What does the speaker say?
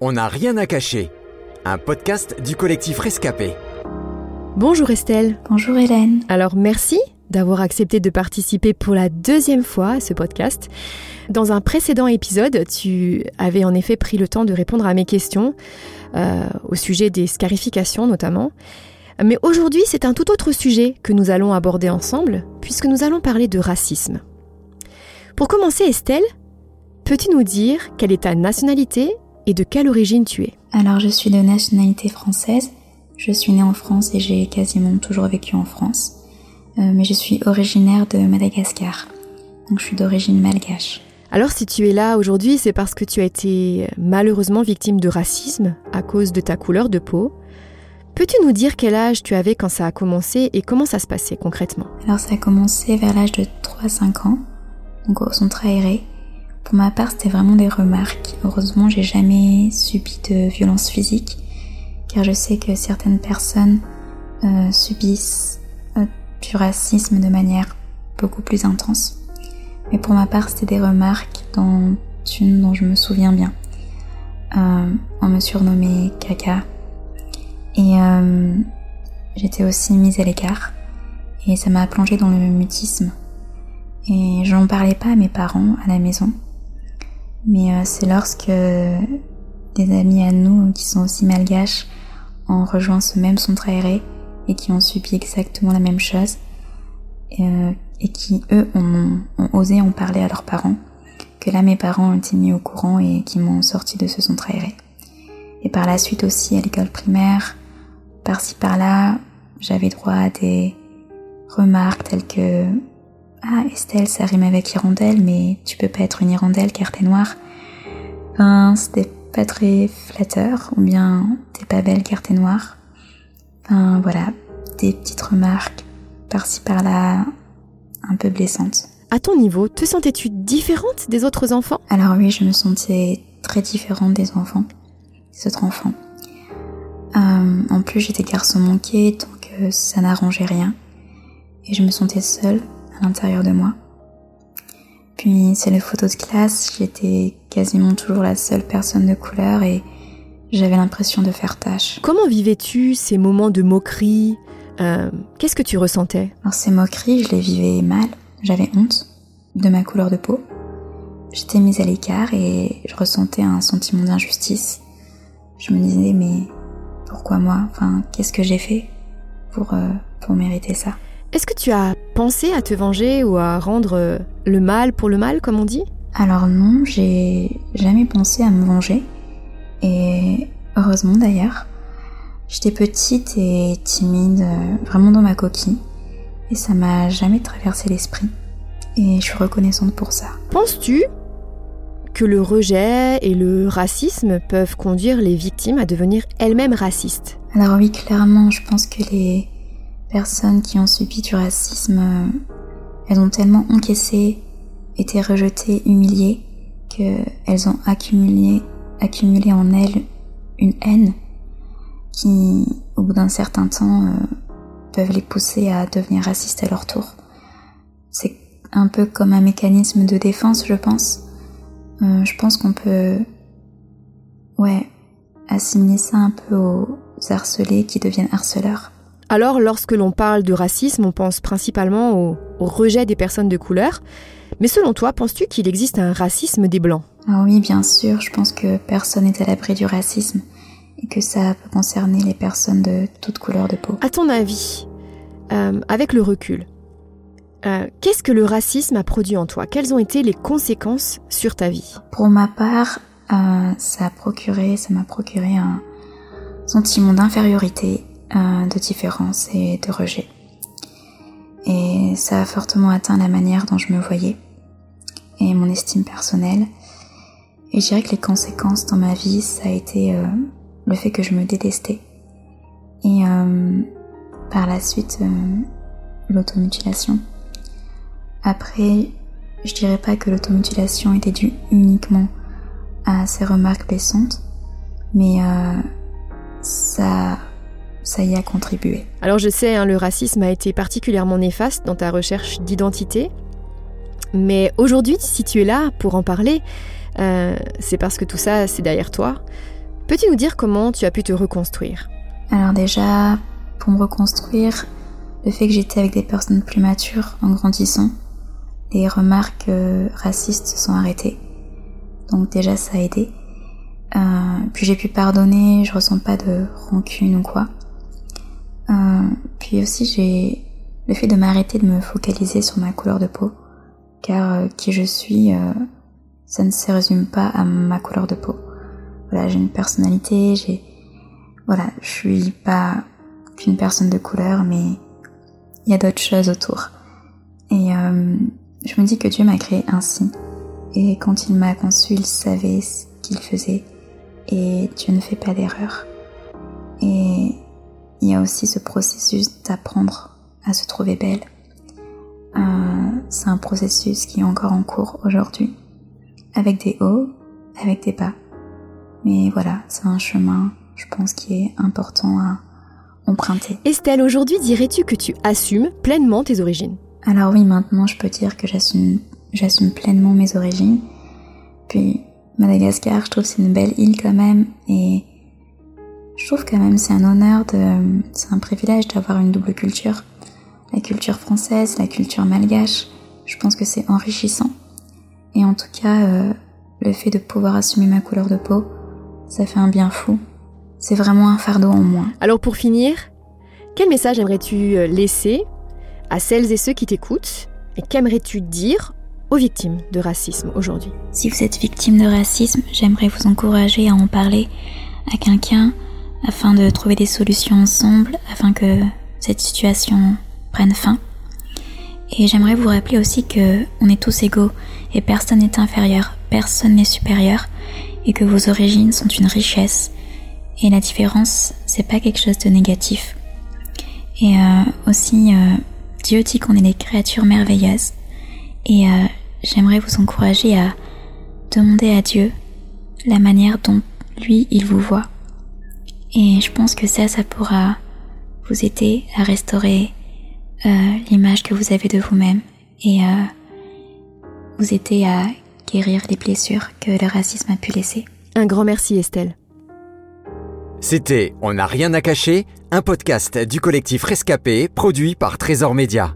On n'a rien à cacher. Un podcast du collectif Rescapé. Bonjour Estelle. Bonjour Hélène. Alors merci d'avoir accepté de participer pour la deuxième fois à ce podcast. Dans un précédent épisode, tu avais en effet pris le temps de répondre à mes questions, euh, au sujet des scarifications notamment. Mais aujourd'hui, c'est un tout autre sujet que nous allons aborder ensemble, puisque nous allons parler de racisme. Pour commencer, Estelle, peux-tu nous dire quelle est ta nationalité et de quelle origine tu es Alors, je suis de nationalité française. Je suis née en France et j'ai quasiment toujours vécu en France. Euh, mais je suis originaire de Madagascar. Donc, je suis d'origine malgache. Alors si tu es là aujourd'hui, c'est parce que tu as été malheureusement victime de racisme à cause de ta couleur de peau. Peux-tu nous dire quel âge tu avais quand ça a commencé et comment ça se passait concrètement? Alors ça a commencé vers l'âge de 3-5 ans, donc au centre aéré. Pour ma part, c'était vraiment des remarques. Heureusement, j'ai jamais subi de violence physique, car je sais que certaines personnes euh, subissent euh, du racisme de manière beaucoup plus intense. Mais pour ma part, c'était des remarques dont une dont je me souviens bien. Euh, on me surnommait Caca. Et euh, j'étais aussi mise à l'écart. Et ça m'a plongée dans le mutisme. Et j'en parlais pas à mes parents à la maison. Mais euh, c'est lorsque des amis à nous qui sont aussi malgaches ont rejoint ce même centre aéré et qui ont subi exactement la même chose euh, et qui eux ont, osé en parler à leurs parents, que là mes parents ont été mis au courant et qui m'ont sorti de ce centre aéré. Et par la suite aussi à l'école primaire, par-ci par-là, j'avais droit à des remarques telles que Ah Estelle, ça rime avec hirondelle, mais tu peux pas être une hirondelle car t'es noire. Enfin, c'était pas très flatteur, ou bien t'es pas belle car t'es noire. Enfin voilà, des petites remarques par-ci par-là, un peu blessantes. À ton niveau, te sentais-tu différente des autres enfants? Alors oui, je me sentais très différente des enfants, des autres enfants. Euh, en plus, j'étais garçon manqué, donc euh, ça n'arrangeait rien. Et je me sentais seule à l'intérieur de moi. Puis, c'est les photos de classe, j'étais quasiment toujours la seule personne de couleur et j'avais l'impression de faire tâche. Comment vivais-tu ces moments de moquerie euh, Qu'est-ce que tu ressentais? Alors, ces moqueries, je les vivais mal. J'avais honte de ma couleur de peau. J'étais mise à l'écart et je ressentais un sentiment d'injustice. Je me disais, mais pourquoi moi? Enfin, qu'est-ce que j'ai fait pour, euh, pour mériter ça? Est-ce que tu as pensé à te venger ou à rendre euh, le mal pour le mal, comme on dit? Alors non, j'ai jamais pensé à me venger. Et heureusement d'ailleurs. J'étais petite et timide, euh, vraiment dans ma coquille. Et ça m'a jamais traversé l'esprit. Et je suis reconnaissante pour ça. Penses-tu que le rejet et le racisme peuvent conduire les victimes à devenir elles-mêmes racistes? Alors oui, clairement, je pense que les personnes qui ont subi du racisme, elles ont tellement encaissé, été rejetées, humiliées, qu'elles ont accumulé, accumulé en elles une haine qui, au bout d'un certain temps, euh, peuvent les pousser à devenir racistes à leur tour. C'est un peu comme un mécanisme de défense, je pense. Euh, je pense qu'on peut, ouais, assimiler ça un peu aux harcelés qui deviennent harceleurs. Alors, lorsque l'on parle de racisme, on pense principalement au, au rejet des personnes de couleur. Mais selon toi, penses-tu qu'il existe un racisme des blancs? Ah oui, bien sûr. Je pense que personne n'est à l'abri du racisme et que ça peut concerner les personnes de toute couleur de peau. À ton avis, euh, avec le recul, euh, qu'est-ce que le racisme a produit en toi? Quelles ont été les conséquences sur ta vie? Pour ma part, euh, ça a procuré, ça m'a procuré un sentiment d'infériorité, euh, de différence et de rejet. Et ça a fortement atteint la manière dont je me voyais et mon estime personnelle. Et je dirais que les conséquences dans ma vie, ça a été euh, le fait que je me détestais. Et euh, par la suite, l'automutilation. Après, je dirais pas que l'automutilation était due uniquement à ces remarques blessantes, mais ça, ça y a contribué. Alors je sais, hein, le racisme a été particulièrement néfaste dans ta recherche d'identité, mais aujourd'hui, si tu es là pour en parler, euh, c'est parce que tout ça, c'est derrière toi. Peux-tu nous dire comment tu as pu te reconstruire? Alors déjà, pour me reconstruire, le fait que j'étais avec des personnes plus matures en grandissant, les remarques euh, racistes se sont arrêtées. Donc déjà ça a aidé. Euh, puis j'ai pu pardonner, je ressens pas de rancune ou quoi. Puis aussi j'ai le fait de m'arrêter de me focaliser sur ma couleur de peau, car euh, qui je suis, euh, ça ne se résume pas à ma couleur de peau. Voilà, j'ai une personnalité, j'ai, voilà, je suis pas qu'une personne de couleur, mais il y a d'autres choses autour. Et euh, je me dis que Dieu m'a créé ainsi. Et quand il m'a conçu, il savait ce qu'il faisait. Et Dieu ne fait pas d'erreur. Et il y a aussi ce processus d'apprendre à se trouver belle. Euh, c'est un processus qui est encore en cours aujourd'hui, avec des hauts, avec des bas. Mais voilà, c'est un chemin, je pense, qui est important à emprunter. Estelle, aujourd'hui, dirais-tu que tu assumes pleinement tes origines? Alors oui, maintenant, je peux dire que j'assume, j'assume pleinement mes origines. Puis Madagascar, je trouve c'est une belle île quand même, et je trouve quand même c'est un honneur de, c'est un privilège d'avoir une double culture la culture française, la culture malgache. Je pense que c'est enrichissant. Et en tout cas, euh, le fait de pouvoir assumer ma couleur de peau, ça fait un bien fou. C'est vraiment un fardeau en moins. Alors pour finir, quel message aimerais-tu euh, laisser à celles et ceux qui t'écoutent et qu'aimerais-tu dire aux victimes de racisme aujourd'hui? Si vous êtes victime de racisme, j'aimerais vous encourager à en parler à quelqu'un afin de trouver des solutions ensemble, afin que cette situation prennent fin. Et j'aimerais vous rappeler aussi que on est tous égaux et personne n'est inférieur, personne n'est supérieur et que vos origines sont une richesse. Et la différence, c'est pas quelque chose de négatif. Et euh, aussi, euh, Dieu dit qu'on est des créatures merveilleuses. Et euh, j'aimerais vous encourager à demander à Dieu la manière dont lui, il vous voit. Et je pense que ça, ça pourra vous aider à restaurer euh, l'image que vous avez de vous-même et euh, vous aider à guérir les blessures que le racisme a pu laisser. Un grand merci Estelle. C'était On n'a rien à cacher, un podcast du collectif Rescapé produit par Trésor Média.